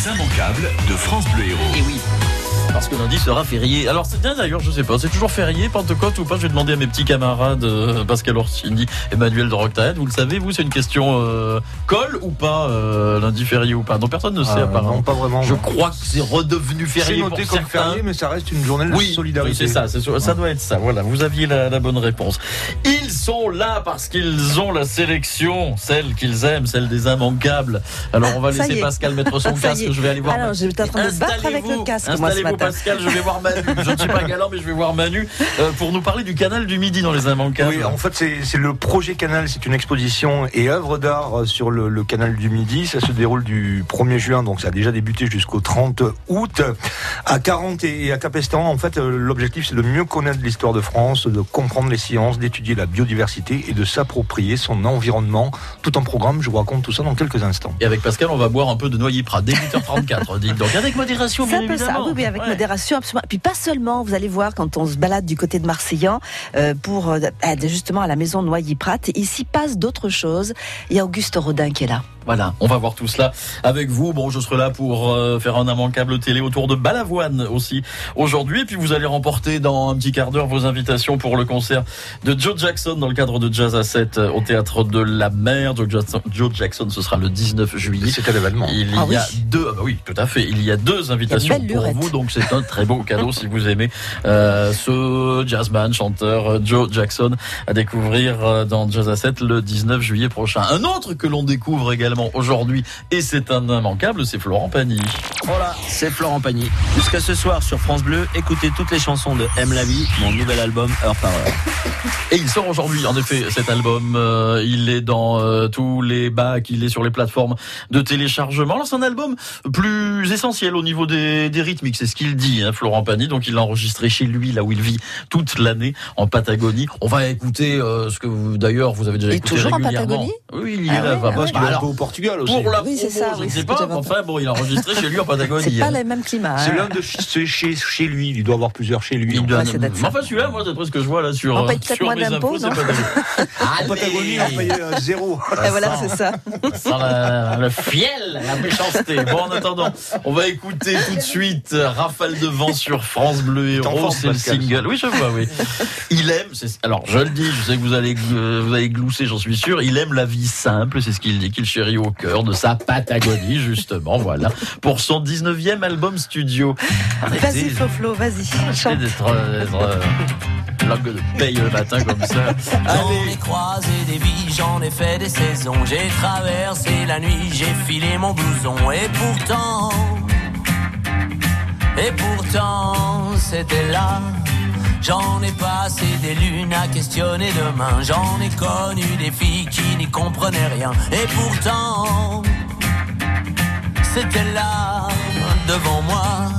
Les immanquables de France Bleu Héros. Et oui. Parce que lundi sera férié. Alors c'est bien d'ailleurs, je sais pas, c'est toujours férié, Pentecôte ou pas? Je vais demander à mes petits camarades euh, Pascal Orsini, Emmanuel de Roctaed. Vous le savez, vous, c'est une question euh, colle ou pas euh, lundi férié ou pas? Non, personne ne sait Ah, apparemment. non, pas vraiment. Je non. crois que c'est redevenu C'est férié noté pour comme certains. férié, mais ça reste une journée de Oui, solidarité. oui, c'est ça, c'est sûr, ça doit être ça. Voilà, vous aviez la, la bonne réponse. Ils sont là parce qu'ils ont la sélection, celle qu'ils aiment, celle des immanquables. Alors on va ça laisser. Pascal mettre son casque. Je vais aller voir. Alors, j'étais en train de battre avec le Installez-vous, casque, moi, ce Installez-vous, matin. Pascal, je vais voir Manu. Je ne suis pas galant, mais je vais voir Manu euh, pour nous parler du canal du Midi dans les immanquables. Oui, en fait, c'est le projet Canal. C'est une exposition et œuvre d'art sur le, le canal du Midi. Ça se déroule du 1er juin, donc ça a déjà débuté jusqu'au 30 août. À 40 et à Capestan, en fait, euh, l'objectif, c'est de mieux connaître l'histoire de France, de comprendre les sciences, d'étudier la biodiversité et de s'approprier son environnement. Tout en programme, je vous raconte tout ça dans quelques instants. Et avec Pascal, on va boire un peu de Noyer Prat dès 8h34. dites donc avec modération, bien ça, évidemment. oui, oui, avec. Modération, absolument. Puis pas seulement, vous allez voir quand on se balade du côté de Marseillan, euh, pour euh, justement à la maison Noyer-Prat, ici passe d'autres choses. Il y a Auguste Rodin qui est là. Voilà, on va voir tout cela avec vous. Bon, je serai là pour euh, faire un immanquable télé autour de Balavoine aussi aujourd'hui. Et puis vous allez remporter dans un petit quart d'heure vos invitations pour le concert de Joe Jackson dans le cadre de Jazz à 7 euh, au théâtre de la mer. Joe Jackson, Joe Jackson, ce sera le 19 juillet. C'était l'événement. Il Ah y a oui. deux, ah bah oui, tout à fait. Il y a deux invitations pour lurette. vous, donc c'est un très beau cadeau si vous aimez euh, ce jazzman, chanteur Joe Jackson à découvrir dans Jazz à 7 le 19 juillet prochain. Un autre que l'on découvre également aujourd'hui et c'est un immanquable, c'est Florent Pagny. Voilà, c'est Florent Pagny. Jusqu'à ce soir sur France Bleu, écoutez toutes les chansons de Aime la vie, mon nouvel album heure par heure. Et il sort aujourd'hui, en effet, cet album. euh, il est dans euh, tous les bacs, il est sur les plateformes de téléchargement. Alors c'est un album plus essentiel au niveau des, des rythmiques, c'est ce qu'il dit, hein, Florent Pagny. Donc il l'a enregistré chez lui, là où il vit toute l'année, en Patagonie. On va écouter euh, ce que vous, d'ailleurs vous avez déjà Et écouté toujours en régulièrement. Patagonie? Oui, il y Ah est là. ouais, bah, ah parce Portugal aussi. pour la Oui, c'est ça, je ne sais c'est pas. Enfin bon, il a enregistré chez lui en Patagonie. C'est pas hein. le même climat. C'est hein. l'un de chez, chez, chez lui. Il doit avoir plusieurs chez lui. C'est enfin celui-là, moi d'après ce que je vois là sur, On paye peut-être sur moins mes d'impôts, c'est non. En Patagonie, il a payé euh, zéro. Et voilà, c'est ça. Le fiel, la méchanceté. Bon, en attendant, on va écouter tout de suite euh, Rafale de vent sur France Bleu Héros. C'est le single. Oui, je vois, oui. Il aime, c'est- alors je le dis, je sais que vous allez, euh, vous allez glousser, j'en suis sûr. Il aime la vie simple, c'est ce qu'il dit, qu'il chérit au cœur de sa Patagonie, justement, voilà. Pour son 19e album studio. Vas-y, Arrêtez, Flo-Flo, vas-y. chante. d'être, euh, d'être, euh, langue de paye le matin comme ça. J'en Allez. ai croisé des vies, j'en ai fait des saisons. J'ai traversé la nuit, j'ai filé mon blouson. Et pourtant, et pourtant, c'était là. J'en ai passé des lunes à questionner demain. J'en ai connu des filles qui n'y comprenaient rien. Et pourtant, c'était là, devant moi.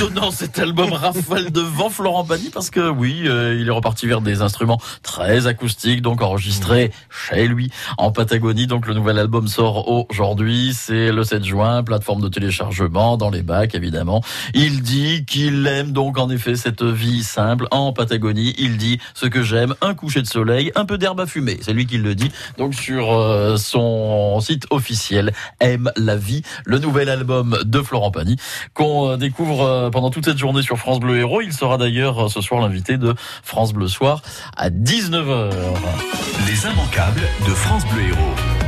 Étonnant cet album Rafale de vent Florent Pagny parce que oui, euh, il est reparti vers des instruments très acoustiques, donc enregistrés chez lui en Patagonie. Donc le nouvel album sort aujourd'hui, c'est le 7 juin, plateforme de téléchargement dans les bacs évidemment. Il dit qu'il aime donc en effet cette vie simple en Patagonie. Il dit ce que j'aime, un coucher de soleil, un peu d'herbe à fumer. C'est lui qui le dit. Donc sur euh, son site officiel, aime la vie, le nouvel album de Florent Pagny qu'on euh, découvre pendant toute cette journée sur France Bleu Héros. Il sera d'ailleurs euh, ce soir l'invité de France Bleu Soir à 19h. Les immanquables de France Bleu Héros.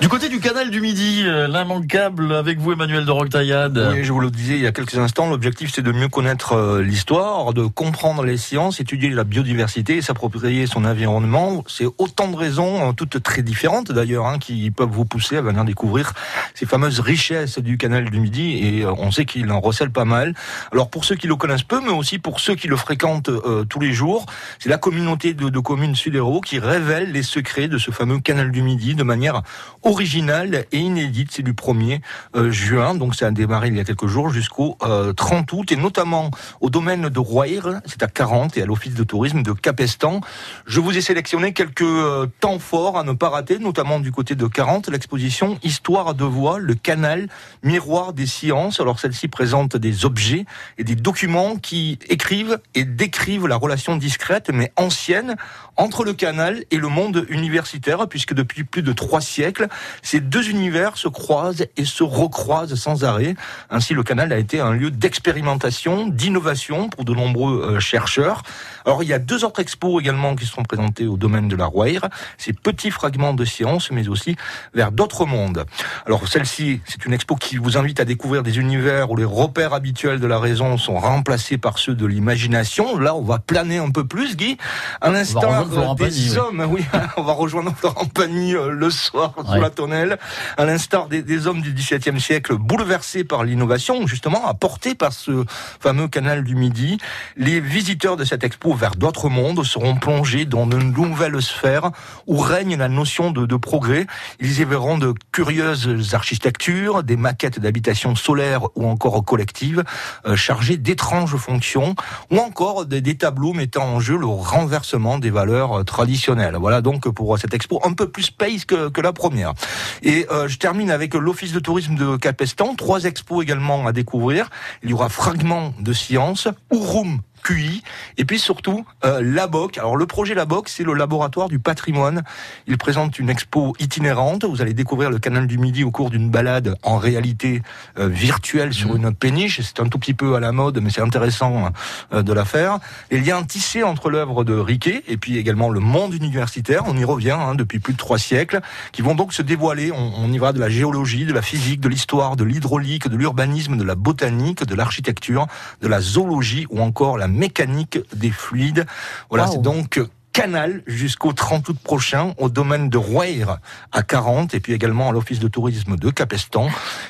Du côté du canal du Midi, euh, l'immanquable avec vous Emmanuel de Roctaillade. Oui, je vous le disais il y a quelques instants, l'objectif c'est de mieux connaître euh, l'histoire, de comprendre les sciences, étudier la biodiversité s'approprier son environnement. C'est autant de raisons, euh, toutes très différentes d'ailleurs, hein, qui peuvent vous pousser à venir découvrir ces fameuses richesses du canal du Midi et on sait qu'il en recèle pas mal. Alors pour ceux qui le connaissent peu, mais aussi pour ceux qui le fréquentent tous les jours, c'est la communauté de, de communes Sud-Hérault qui révèle les secrets de ce fameux canal du Midi de manière originale et inédite. C'est du 1er euh, juin, donc ça a démarré il y a quelques jours jusqu'au euh, 30 août, et notamment au domaine de Royer, c'est à 40, et à l'office de tourisme de Capestan. Je vous ai sélectionné quelques euh, temps forts à ne pas rater, notamment du côté de 40, l'exposition Histoire de voix, le canal, miroir des sciences. Alors celle-ci présente des objets et des documents qui écrivent et décrivent la relation discrète mais ancienne entre le canal et le monde universitaire, puisque depuis plus de trois siècles, ces deux univers se croisent et se recroisent sans arrêt. Ainsi, le canal a été un lieu d'expérimentation, d'innovation pour de nombreux euh, chercheurs. Alors, il y a deux autres expos également qui seront présentés au domaine de la Roire. Ces petits fragments de science, mais aussi vers d'autres mondes. Alors, celle-ci, c'est une expo qui vous invite à découvrir des univers où les repères habituels de la raison sont remplacés par ceux de l'imagination. Là, on va planer un peu plus, Guy. À rejoindre Florent des Pagny, hommes, oui, on va rejoindre Florent Pagny euh, le soir sous Ouais. la tonnelle. À l'instar des, des hommes du XVIIe siècle, bouleversés par l'innovation, justement, apportée par ce fameux canal du Midi, les visiteurs de cette expo vers d'autres mondes seront plongés dans de nouvelles sphères où règne la notion de, de progrès. Ils y verront de curieuses architectures, des maquettes d'habitations solaires ou encore collectives, euh, chargées d'étranges fonctions, ou encore des, des tableaux mettant en jeu le renversement des valeurs euh, traditionnelles. Voilà donc pour cette expo un peu plus space que, que la première. Et euh, je termine avec l'Office de tourisme de Capestan. Trois expos également à découvrir. Il y aura Fragments de science, Ouroum QI, et puis surtout euh, Laboc. Alors le projet Laboc, c'est le laboratoire du patrimoine. Il présente une expo itinérante. Vous allez découvrir le canal du Midi au cours d'une balade en réalité euh, virtuelle sur une péniche. C'est un tout petit peu à la mode, mais c'est intéressant euh, de la faire. Les liens tissés entre l'œuvre de Riquet et puis également le monde universitaire, on y revient hein, depuis plus de trois siècles, qui vont donc se dévoiler. On, on y va de la géologie, de la physique, de l'histoire, de l'hydraulique, de l'urbanisme, de la botanique, de l'architecture, de la zoologie ou encore la mécanique des fluides. Voilà, Wow. c'est donc Canal jusqu'au 30 août prochain au domaine de Royer à 40 et puis également à l'office de tourisme de Capestan.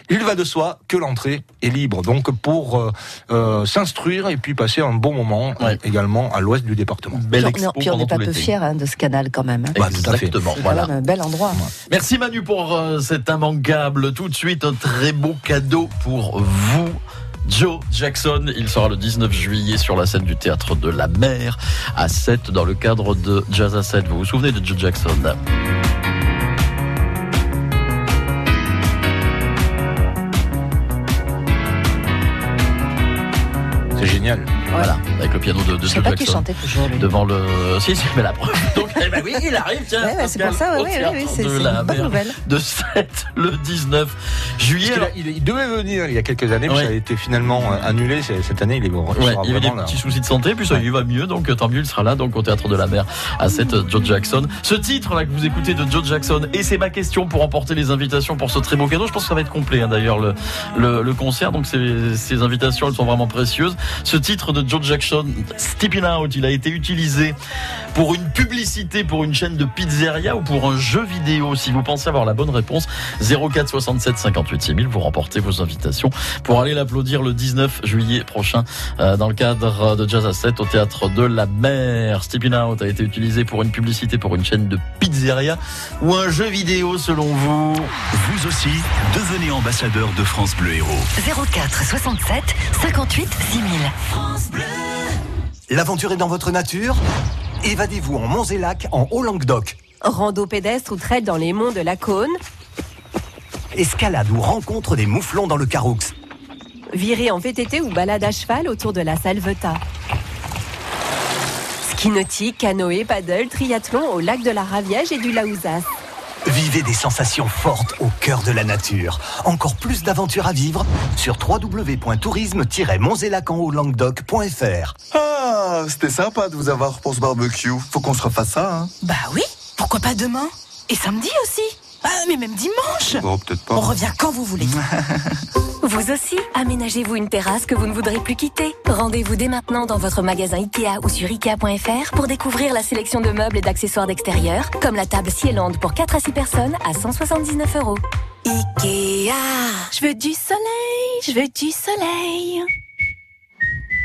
Il va de soi que l'entrée est libre donc pour euh, euh, s'instruire et puis passer un bon moment Ouais. euh, également à l'ouest du département. Belle Non, expo puis on n'est pas peu fiers hein, de ce canal quand même. hein. Bah, tout à fait. Exactement. Voilà. un bel endroit. Merci Manu pour euh, cet immanquable. Tout de suite, un très beau cadeau pour vous. Joe Jackson, il sera le 19 juillet sur la scène du théâtre de la mer à 7 dans le cadre de Jazz à 7. Vous vous souvenez de Joe Jackson? C'est génial. Voilà, avec le piano de, Joe Jackson. chantait toujours lui. Devant le. Si, si, mais la preuve. Eh ben oui, il arrive, tiens. Ouais, ouais, c'est pour ça, au ouais, ouais, théâtre ouais, c'est de c'est la une bonne mer nouvelle. de 7 le 19 juillet. Il, il devait venir il y a quelques années, mais ça a été finalement euh, annulé. Cette année, il est il Ouais, il y avait des là. petits soucis de santé, puis ça Ouais. il va mieux, donc euh, tant mieux, il sera là, donc au théâtre de la mer à 7 Joe Jackson. Ce titre là que vous écoutez de Joe Jackson, et c'est ma question pour emporter les invitations pour ce très beau cadeau. Je pense que ça va être complet hein, d'ailleurs le, le, le concert, donc ces, ces invitations elles sont vraiment précieuses. Ce titre de de Joe Jackson, Stepping Out, il a été utilisé pour une publicité pour une chaîne de pizzeria ou pour un jeu vidéo Si vous pensez avoir la bonne réponse, 04 67 58 6000, vous remportez vos invitations pour aller l'applaudir le 19 juillet prochain euh, dans le cadre de Jazz à 7 au théâtre de la mer. Stepping Out a été utilisé pour une publicité pour une chaîne de pizzeria ou un jeu vidéo selon vous. Vous aussi, devenez ambassadeur de France Bleu Héros. 04 67 58 6000. L'aventure est dans votre nature? Évadez-vous en Monts-et-Lacs, en Haut-Languedoc. Rando pédestre ou trail dans les monts de la Cône. Escalade ou rencontre des mouflons dans le Caroux. Virée en VTT ou balade à cheval autour de la Salvetat. Ski nautique, canoë, paddle, triathlon au lac de la Raviège et du Laouzas. Vivez des sensations fortes au cœur de la nature. Encore plus d'aventures à vivre sur www.tourisme-montselacanhaut-languedoc.fr. Ah, c'était sympa de vous avoir pour ce barbecue. Faut qu'on se refasse ça, hein Bah oui, pourquoi pas demain Et samedi aussi Ah, mais même dimanche Bon, peut-être pas. On revient quand vous voulez. Vous aussi, aménagez-vous une terrasse que vous ne voudrez plus quitter. Rendez-vous dès maintenant dans votre magasin Ikea ou sur Ikea.fr pour découvrir la sélection de meubles et d'accessoires d'extérieur, comme la table Cielande pour 4 à 6 personnes à 179 euros. Ikea Je veux du soleil, je veux du soleil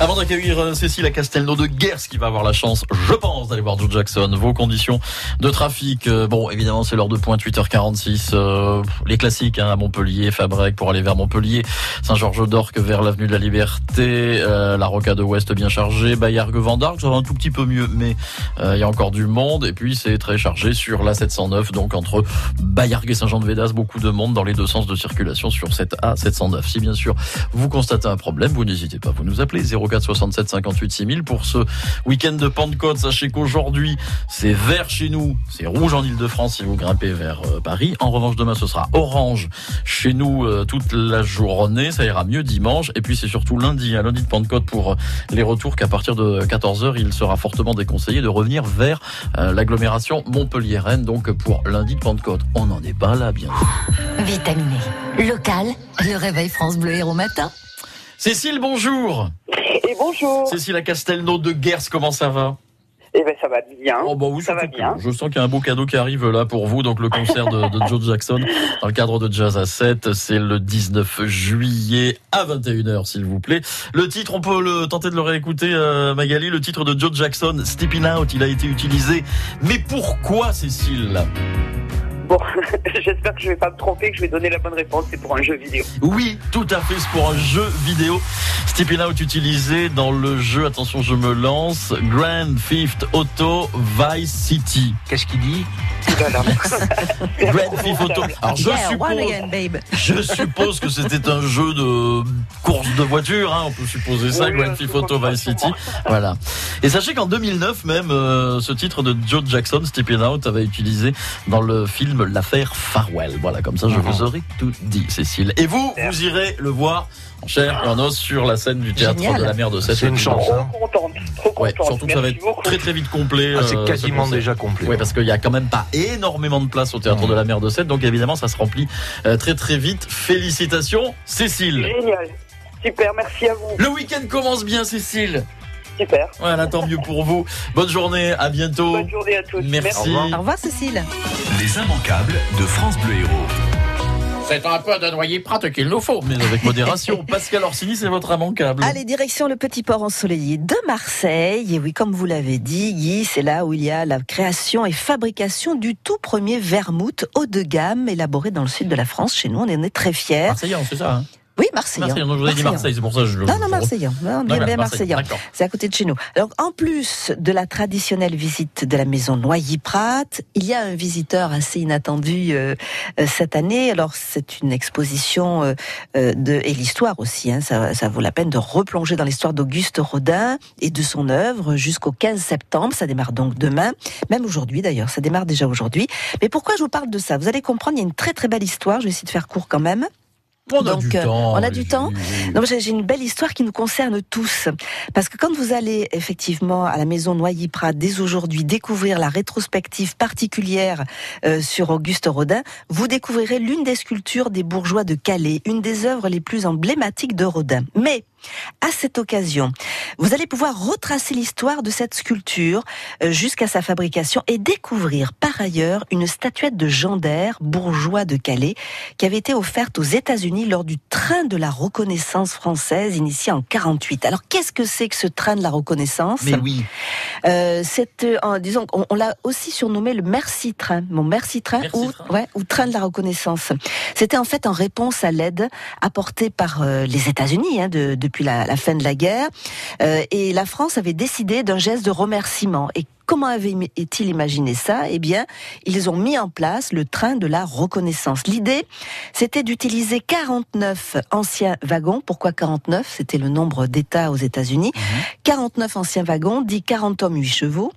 Avant d'accueillir euh, Cécile à Castelnau de Gers qui va avoir la chance, je pense, d'aller voir Joe Jackson, vos conditions de trafic. euh, bon, évidemment, c'est l'heure de pointe 8h46. euh, les classiques hein, à Montpellier, Fabrec pour aller vers Montpellier, Saint-Georges d'Orc vers l'avenue de la Liberté, euh, la Rocade Ouest bien chargée, Bayargues Vendargue, ça va un tout petit peu mieux, mais euh, il y a encore du monde. Et puis c'est très chargé sur la 709, donc entre Bayargues et Saint-Jean-de-Védas, beaucoup de monde dans les deux sens de circulation sur cette A709. Si bien sûr vous constatez un problème, vous n'hésitez pas, vous nous appelez 04 67 58 6000 pour ce week-end de Pentecôte. Sachez qu'aujourd'hui, c'est vert chez nous, c'est rouge en Ile-de-France si vous grimpez vers euh, Paris. En revanche, demain, ce sera orange chez nous euh, toute la journée. Ça ira mieux dimanche. Et puis, c'est surtout lundi, un lundi de Pentecôte pour euh, les retours qu'à partir de 14h, il sera fortement déconseillé de revenir vers euh, l'agglomération Montpellier-Rennes. Donc, pour lundi de Pentecôte, on n'en est pas là, bien sûr. Vitaminé. Local, le réveil France Bleu Héros matin. Cécile, bonjour. Et bonjour. Cécile à Castelnau de Gers, comment ça va? Eh ben ça va bien. Oh bah oui, ça va bien. Je sens qu'il y a un beau cadeau qui arrive là pour vous. Donc le concert de, de Joe Jackson dans le cadre de Jazz à 7, c'est le 19 juillet à 21h s'il vous plaît. Le titre, on peut le tenter de le réécouter euh, Magali, le titre de Joe Jackson, Stepping Out, il a été utilisé. Mais pourquoi Cécile? Bon, j'espère que je vais pas me tromper, que je vais donner la bonne réponse. C'est pour un jeu vidéo. Oui, tout à fait, c'est pour un jeu vidéo. Stepping Out utilisé dans le jeu, attention je me lance, Grand Theft Auto Vice City. Qu'est-ce qu'il dit? Grand Theft Auto. Alors je Yeah, suppose, one again, babe. je suppose que c'était un jeu de course de voiture, hein, on peut supposer ça, Oui, Grand Theft Auto Vice City. Voilà. Et sachez qu'en 2009 même, euh, ce titre de Joe Jackson, Stepping Out, avait utilisé dans le film L'affaire Farwell. Voilà, comme ça je vous aurai tout dit, Cécile. Et vous, vous irez le voir en chair et en os sur la scène du théâtre Génial. de la mer de Sète. C'est une chance. hein. Trop contente, trop Ouais, contente. surtout que ça va être beaucoup. très très vite complet. Ah, c'est euh, quasiment déjà complet. Oui, parce qu'il y a quand même pas énormément de place au théâtre Mmh. de la mer de Sète, donc évidemment ça se remplit euh, très très vite. Félicitations, Cécile. Génial. Super, merci à vous. Le week-end commence bien, Cécile. Super. Voilà, tant mieux pour vous. Bonne journée, à bientôt. Bonne journée à tous. Merci. Au revoir, Cécile. Les immanquables de France Bleu Héros. C'est un peu de noyer prate qu'il nous faut, mais avec modération. Pascal Orsini, c'est votre immanquable. Allez, direction le petit port ensoleillé de Marseille. Et oui, comme vous l'avez dit, Guy, c'est là où il y a la création et fabrication du tout premier vermouth haut de gamme élaboré dans le sud de la France. Chez nous, on en est très fiers. Marseillais, c'est ça. Hein Oui, Marseillan. Marseillan, non, je vous ai dit Marseille, c'est pour ça que je le. Non, non, Marseillan. Non, bien, bien Marseillan. C'est à côté de chez nous. Alors, en plus de la traditionnelle visite de la maison Noyer-Prat, il y a un visiteur assez inattendu euh, euh, cette année. Alors, c'est une exposition euh, euh, de et l'histoire aussi. Hein, ça, ça vaut la peine de replonger dans l'histoire d'Auguste Rodin et de son œuvre jusqu'au 15 septembre. Ça démarre donc demain, même aujourd'hui d'ailleurs. Ça démarre déjà aujourd'hui. Mais pourquoi je vous parle de ça? Vous allez comprendre. Il y a une très très belle histoire. Je vais essayer de faire court quand même. On a Donc, du euh, temps. on a du temps j'ai j'ai une belle histoire qui nous concerne tous. Parce que quand vous allez effectivement à la maison Noyer-Prat dès aujourd'hui découvrir la rétrospective particulière euh, sur Auguste Rodin, vous découvrirez l'une des sculptures des bourgeois de Calais, une des œuvres les plus emblématiques de Rodin. Mais à cette occasion, vous allez pouvoir retracer l'histoire de cette sculpture euh, jusqu'à sa fabrication et découvrir par ailleurs une statuette de Jean d'Air, bourgeois de Calais, qui avait été offerte aux États-Unis lors du train de la reconnaissance française initié en 48. Alors qu'est-ce que c'est que ce train de la reconnaissance? Mais oui. euh, c'est, euh, disons, on, on l'a aussi surnommé le Merci Train. Mon Merci Train Merci ou, Train. ouais, ou Train de la reconnaissance. C'était en fait en réponse à l'aide apportée par euh, les États-Unis hein, de- depuis la, la fin de la guerre. Euh, et la France avait décidé d'un geste de remerciement. Et Comment avait-il imaginé ça? Eh bien, ils ont mis en place le train de la reconnaissance. L'idée, c'était d'utiliser 49 anciens wagons. Pourquoi 49 C'était le nombre d'États aux États-Unis. 49 anciens wagons, dit 40 hommes, 8 chevaux.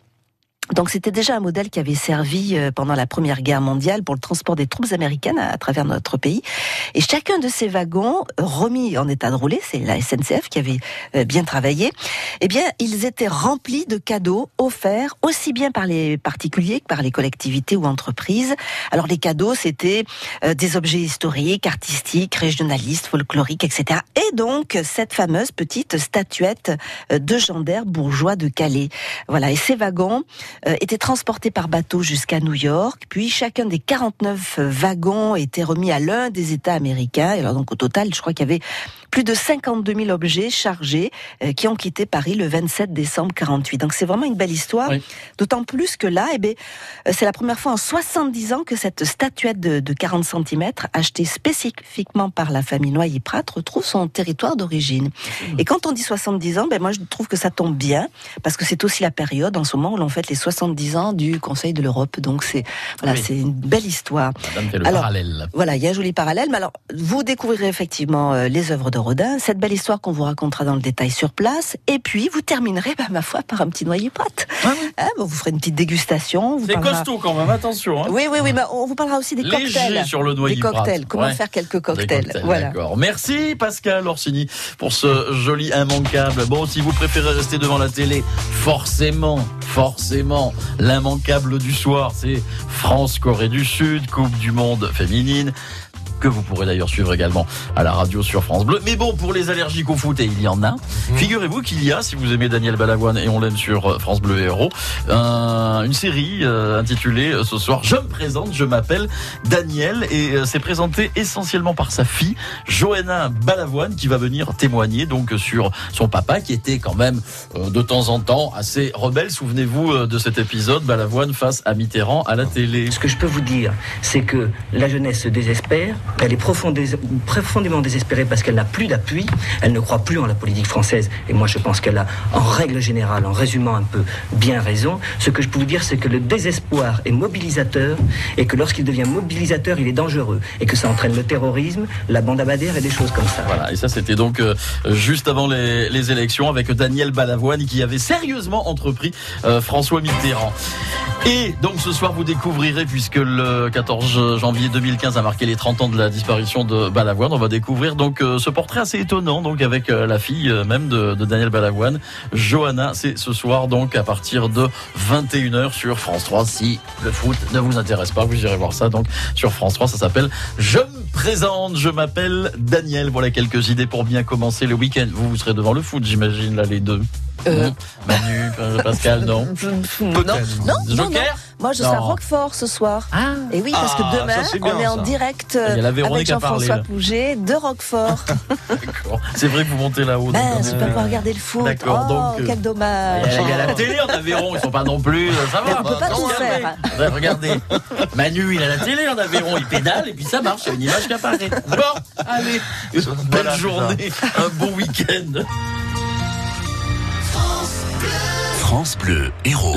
Donc c'était déjà un modèle qui avait servi euh, pendant la Première Guerre mondiale pour le transport des troupes américaines à, travers notre pays. Et chacun de ces wagons, remis en état de rouler, c'est la SNCF qui avait euh, bien travaillé, eh bien ils étaient remplis de cadeaux offerts aussi bien par les particuliers que par les collectivités ou entreprises. Alors les cadeaux, c'était euh, des objets historiques, artistiques, régionalistes, folkloriques, etc. Et donc cette fameuse petite statuette de gendarme bourgeois de Calais. Voilà, et ces wagons étaient transportés par bateau jusqu'à New York, puis chacun des 49 wagons était remis à l'un des États américains. Et alors donc au total, je crois qu'il y avait plus de 52 000 objets chargés euh, qui ont quitté Paris le 27 décembre 48. Donc c'est vraiment une belle histoire. Oui. D'autant plus que là, eh bien, euh, c'est la première fois en 70 ans que cette statuette de, de 40 cm, achetée spécifiquement par la famille Noyer-Prat, retrouve son territoire d'origine. Et quand on dit 70 ans, ben moi je trouve que ça tombe bien, parce que c'est aussi la période en ce moment où l'on fête les 70 ans du Conseil de l'Europe. Donc c'est voilà, Oui. c'est une belle histoire. Madame fait le Alors, parallèle. Voilà, il y a un joli parallèle. Mais alors, vous découvrirez effectivement euh, les œuvres de Rodin, cette belle histoire qu'on vous racontera dans le détail sur place. Et puis, vous terminerez, bah, ma foi, par un petit noyer pâte. Hein, bon, vous ferez une petite dégustation. C'est parlera- costaud quand même, attention. Hein. Oui, oui, oui. mais on vous parlera aussi des Léger cocktails. sur le noyer Des cocktails. Comment Ouais. faire quelques cocktails. cocktails, voilà. D'accord. Merci Pascal Orsini pour ce joli immanquable. Bon, si vous préférez rester devant la télé, forcément, forcément, l'immanquable du soir, c'est France-Corée du Sud, Coupe du Monde féminine que vous pourrez d'ailleurs suivre également à la radio sur France Bleu. Mais bon, pour les allergiques au foot, et il y en a, figurez-vous qu'il y a, si vous aimez Daniel Balavoine et on l'aime sur euh, France Bleu Héros, un- une série euh, intitulée euh, ce soir Je me présente, je m'appelle Daniel et euh, c'est présenté essentiellement par sa fille Johanna Balavoine qui va venir témoigner donc sur son papa qui était quand même euh, de temps en temps assez rebelle. Souvenez-vous euh, de cet épisode Balavoine face à Mitterrand à la télé. Ce que je peux vous dire, c'est que la jeunesse se désespère, elle est profondé- profondément désespérée parce qu'elle n'a plus d'appui, elle ne croit plus en la politique française, et moi je pense qu'elle a, en règle générale, en résumant un peu, bien raison. Ce que je peux vous dire, c'est que le désespoir est mobilisateur, et que lorsqu'il devient mobilisateur, il est dangereux, et que ça entraîne le terrorisme, la bande abadère et des choses comme ça. Voilà, et ça c'était donc euh, juste avant les, les élections avec Daniel Balavoine qui avait sérieusement entrepris euh, François Mitterrand. Et donc ce soir vous découvrirez, puisque le 14 janvier 2015 a marqué les 30 ans de la disparition de Balavoine, on va découvrir donc euh, ce portrait assez étonnant donc avec euh, la fille euh, même de, Daniel Balavoine, Johanna. C'est ce soir donc à partir de 21h sur France 3. Si le foot ne vous intéresse pas, vous irez voir ça donc sur France 3. Ça s'appelle Je me présente, je m'appelle Daniel. Voilà quelques idées pour bien commencer le week-end. Vous, vous serez devant le foot, j'imagine, là, les deux. Euh, Manu, Pascal, non. non, non, non, non. Joker Moi, je serai à Non. Roquefort ce soir. Et oui, parce Ah, que demain, ça, c'est bien, on est en ça. direct euh, avec Jean-François. Pouget de Roquefort. D'accord. C'est vrai que vous montez là-haut. ben, je peux pas regarder le foot. D'accord, oh, donc, euh, quel Il dommage. y, a, il y a la télé en Aveyron, ils sont pas non plus. Ça va. On peut pas Non, tout regardez. faire. Regardez, Manu, il a la télé en Aveyron, il pédale et puis ça marche, il y a une image qui apparaît. Bon, allez, Voilà, c'est journée, un bon week-end. France Bleu, héros.